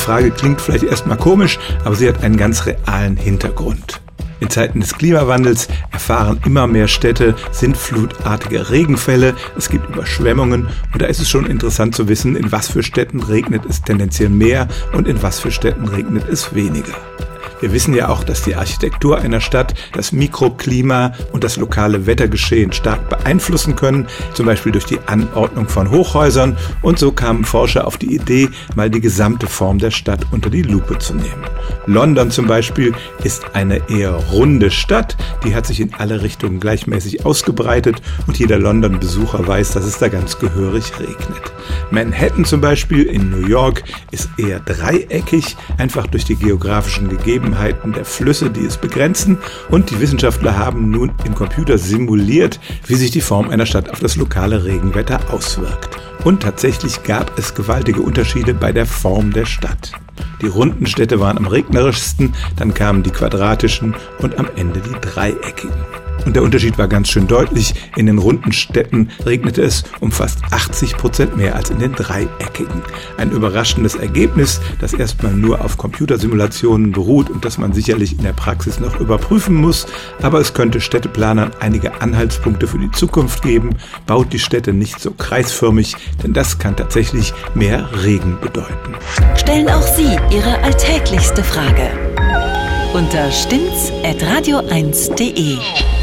Frage klingt vielleicht erstmal komisch, aber sie hat einen ganz realen Hintergrund. In Zeiten des Klimawandels erfahren immer mehr Städte sintflutartige Regenfälle, es gibt Überschwemmungen und da ist es schon interessant zu wissen, in was für Städten regnet es tendenziell mehr und in was für Städten regnet es weniger. Wir wissen ja auch, dass die Architektur einer Stadt das Mikroklima und das lokale Wettergeschehen stark beeinflussen können, zum Beispiel durch die Anordnung von Hochhäusern. Und so kamen Forscher auf die Idee, mal die gesamte Form der Stadt unter die Lupe zu nehmen. London zum Beispiel ist eine eher runde Stadt, die hat sich in alle Richtungen gleichmäßig ausgebreitet und jeder London-Besucher weiß, dass es da ganz gehörig regnet. Manhattan zum Beispiel in New York ist eher dreieckig, einfach durch die geografischen Gegebenheiten der Flüsse, die es begrenzen. Und die Wissenschaftler haben nun im Computer simuliert, wie sich die Form einer Stadt auf das lokale Regenwetter auswirkt. Und tatsächlich gab es gewaltige Unterschiede bei der Form der Stadt. Die runden Städte waren am regnerischsten, dann kamen die quadratischen und am Ende die dreieckigen. Und der Unterschied war ganz schön deutlich. In den runden Städten regnete es um fast 80 Prozent mehr als in den dreieckigen. Ein überraschendes Ergebnis, das erstmal nur auf Computersimulationen beruht und das man sicherlich in der Praxis noch überprüfen muss. Aber es könnte Städteplanern einige Anhaltspunkte für die Zukunft geben. Baut die Städte nicht so kreisförmig, denn das kann tatsächlich mehr Regen bedeuten. Stellen auch Sie Ihre alltäglichste Frage unter stimmt's at radio1.de.